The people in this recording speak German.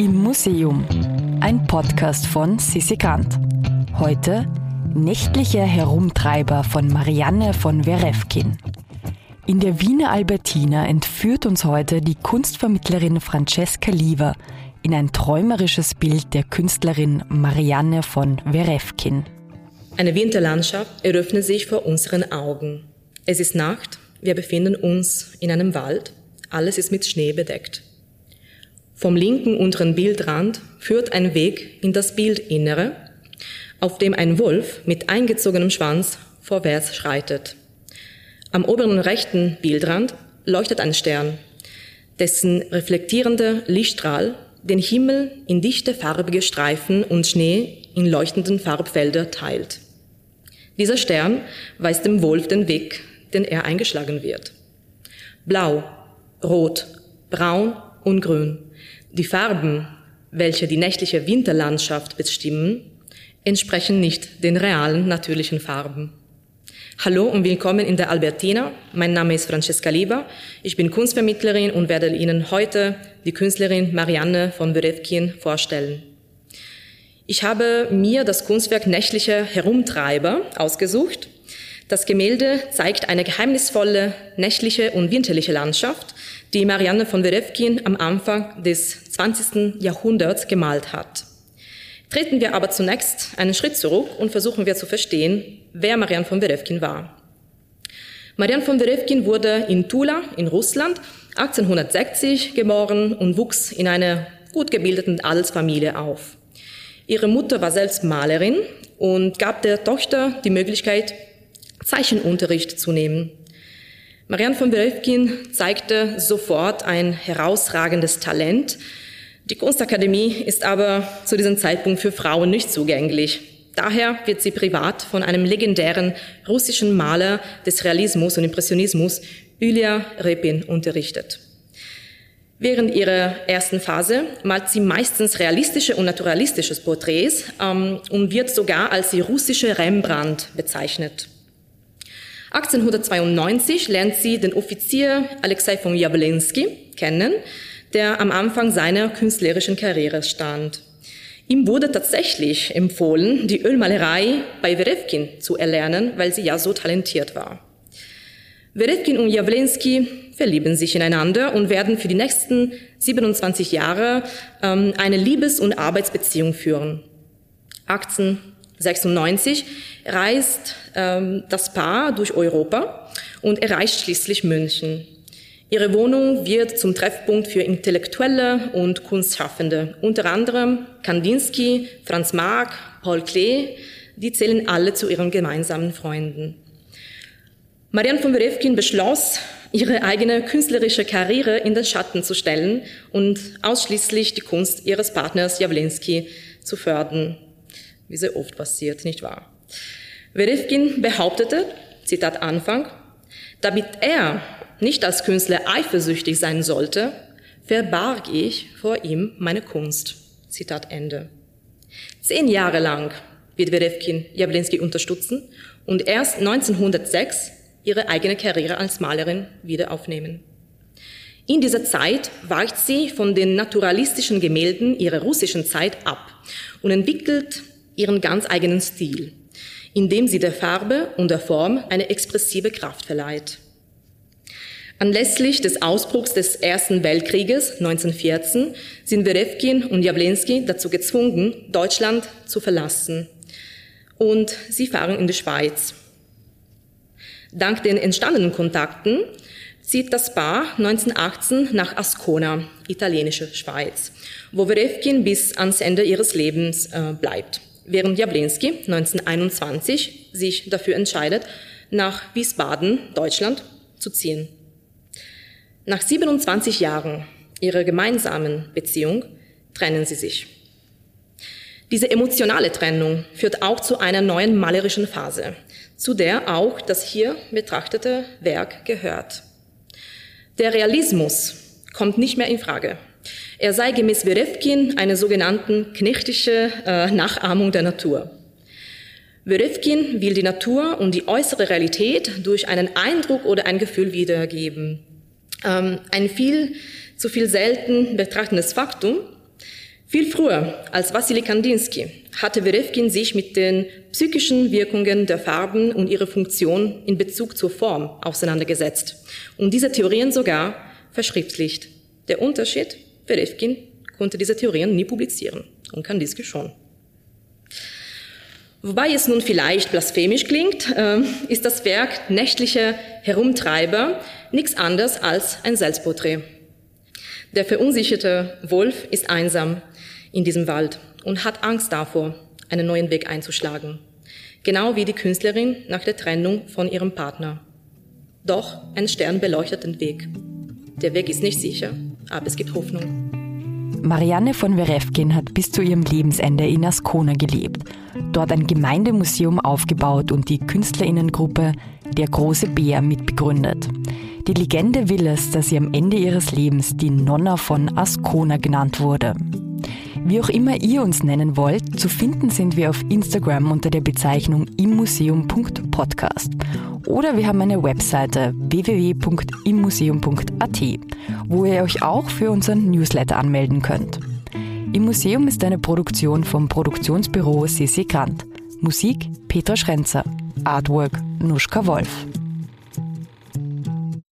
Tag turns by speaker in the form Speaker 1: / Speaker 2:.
Speaker 1: Im Museum. Ein Podcast von Sissi Grant. Heute Nächtliche Herumtreiber von Marianne von Werefkin. In der Wiener Albertina entführt uns heute die Kunstvermittlerin Francesca Lieber in ein träumerisches Bild der Künstlerin Marianne von Werefkin.
Speaker 2: Eine Winterlandschaft eröffnet sich vor unseren Augen. Es ist Nacht, wir befinden uns in einem Wald, alles ist mit Schnee bedeckt. Vom linken unteren Bildrand führt ein Weg in das Bildinnere, auf dem ein Wolf mit eingezogenem Schwanz vorwärts schreitet. Am oberen rechten Bildrand leuchtet ein Stern, dessen reflektierender Lichtstrahl den Himmel in dichte farbige Streifen und Schnee in leuchtenden Farbfelder teilt. Dieser Stern weist dem Wolf den Weg, den er eingeschlagen wird. Blau, Rot, Braun und Grün. Die Farben, welche die nächtliche Winterlandschaft bestimmen, entsprechen nicht den realen natürlichen Farben. Hallo und willkommen in der Albertina. Mein Name ist Francesca Lieber. Ich bin Kunstvermittlerin und werde Ihnen heute die Künstlerin Marianne von Berevkin vorstellen. Ich habe mir das Kunstwerk Nächtliche Herumtreiber ausgesucht. Das Gemälde zeigt eine geheimnisvolle nächtliche und winterliche Landschaft, die Marianne von Werefkin am Anfang des 20. Jahrhunderts gemalt hat. Treten wir aber zunächst einen Schritt zurück und versuchen wir zu verstehen, wer Marianne von Werefkin war. Marianne von Werefkin wurde in Tula in Russland 1860 geboren und wuchs in einer gut gebildeten Adelsfamilie auf. Ihre Mutter war selbst Malerin und gab der Tochter die Möglichkeit, Zeichenunterricht zu nehmen. Marianne von Werefkin zeigte sofort ein herausragendes Talent. Die Kunstakademie ist aber zu diesem Zeitpunkt für Frauen nicht zugänglich. Daher wird sie privat von einem legendären russischen Maler des Realismus und Impressionismus, Ilya Repin, unterrichtet. Während ihrer ersten Phase malt sie meistens realistische und naturalistische Porträts ähm, und wird sogar als die russische Rembrandt bezeichnet. 1892 lernt sie den Offizier Alexei von Jablinski kennen, der am Anfang seiner künstlerischen Karriere stand. Ihm wurde tatsächlich empfohlen, die Ölmalerei bei Werefkin zu erlernen, weil sie ja so talentiert war. Werefkin und Jawlensky verlieben sich ineinander und werden für die nächsten 27 Jahre ähm, eine Liebes- und Arbeitsbeziehung führen. 18 96 reist ähm, das Paar durch Europa und erreicht schließlich München. Ihre Wohnung wird zum Treffpunkt für Intellektuelle und Kunstschaffende, unter anderem Kandinsky, Franz Marc, Paul Klee, die zählen alle zu ihren gemeinsamen Freunden. Marianne von Werefkin beschloss, ihre eigene künstlerische Karriere in den Schatten zu stellen und ausschließlich die Kunst ihres Partners Jawlinski zu fördern wie sehr oft passiert, nicht wahr? Werefkin behauptete, Zitat Anfang, damit er nicht als Künstler eifersüchtig sein sollte, verbarg ich vor ihm meine Kunst. Zitat Ende. Zehn Jahre lang wird Werefkin Jawlensky unterstützen und erst 1906 ihre eigene Karriere als Malerin wieder aufnehmen. In dieser Zeit weicht sie von den naturalistischen Gemälden ihrer russischen Zeit ab und entwickelt ihren ganz eigenen Stil, indem sie der Farbe und der Form eine expressive Kraft verleiht. Anlässlich des Ausbruchs des Ersten Weltkrieges 1914 sind Werefkin und Jawlensky dazu gezwungen, Deutschland zu verlassen. Und sie fahren in die Schweiz. Dank den entstandenen Kontakten zieht das Paar 1918 nach Ascona, italienische Schweiz, wo Werefkin bis ans Ende ihres Lebens äh, bleibt während Jablinski 1921 sich dafür entscheidet, nach Wiesbaden, Deutschland, zu ziehen. Nach 27 Jahren ihrer gemeinsamen Beziehung trennen sie sich. Diese emotionale Trennung führt auch zu einer neuen malerischen Phase, zu der auch das hier betrachtete Werk gehört. Der Realismus kommt nicht mehr in Frage. Er sei gemäß Werefkin eine sogenannten knechtische äh, Nachahmung der Natur. Werefkin will die Natur und die äußere Realität durch einen Eindruck oder ein Gefühl wiedergeben. Ähm, ein viel zu viel selten betrachtendes Faktum. Viel früher als Wassily Kandinsky hatte Werefkin sich mit den psychischen Wirkungen der Farben und ihrer Funktion in Bezug zur Form auseinandergesetzt und diese Theorien sogar verschriftlicht. Der Unterschied, Werefkin konnte diese Theorien nie publizieren und Kandinsky schon. Wobei es nun vielleicht blasphemisch klingt, äh, ist das Werk Nächtliche Herumtreiber nichts anderes als ein Selbstporträt. Der verunsicherte Wolf ist einsam in diesem Wald und hat Angst davor, einen neuen Weg einzuschlagen. Genau wie die Künstlerin nach der Trennung von ihrem Partner. Doch ein Stern beleuchtet den Weg. Der Weg ist nicht sicher, aber es gibt Hoffnung.
Speaker 1: Marianne von Werefkin hat bis zu ihrem Lebensende in Ascona gelebt, dort ein Gemeindemuseum aufgebaut und die Künstlerinnengruppe Der große Bär mitbegründet. Die Legende will es, dass sie am Ende ihres Lebens die Nonna von Ascona genannt wurde. Wie auch immer ihr uns nennen wollt, zu finden sind wir auf Instagram unter der Bezeichnung immuseum.podcast. Oder wir haben eine Webseite www.immuseum.at, wo ihr euch auch für unseren Newsletter anmelden könnt. Im Museum ist eine Produktion vom Produktionsbüro CC Grant. Musik Petra Schrenzer. Artwork Nuschka Wolf.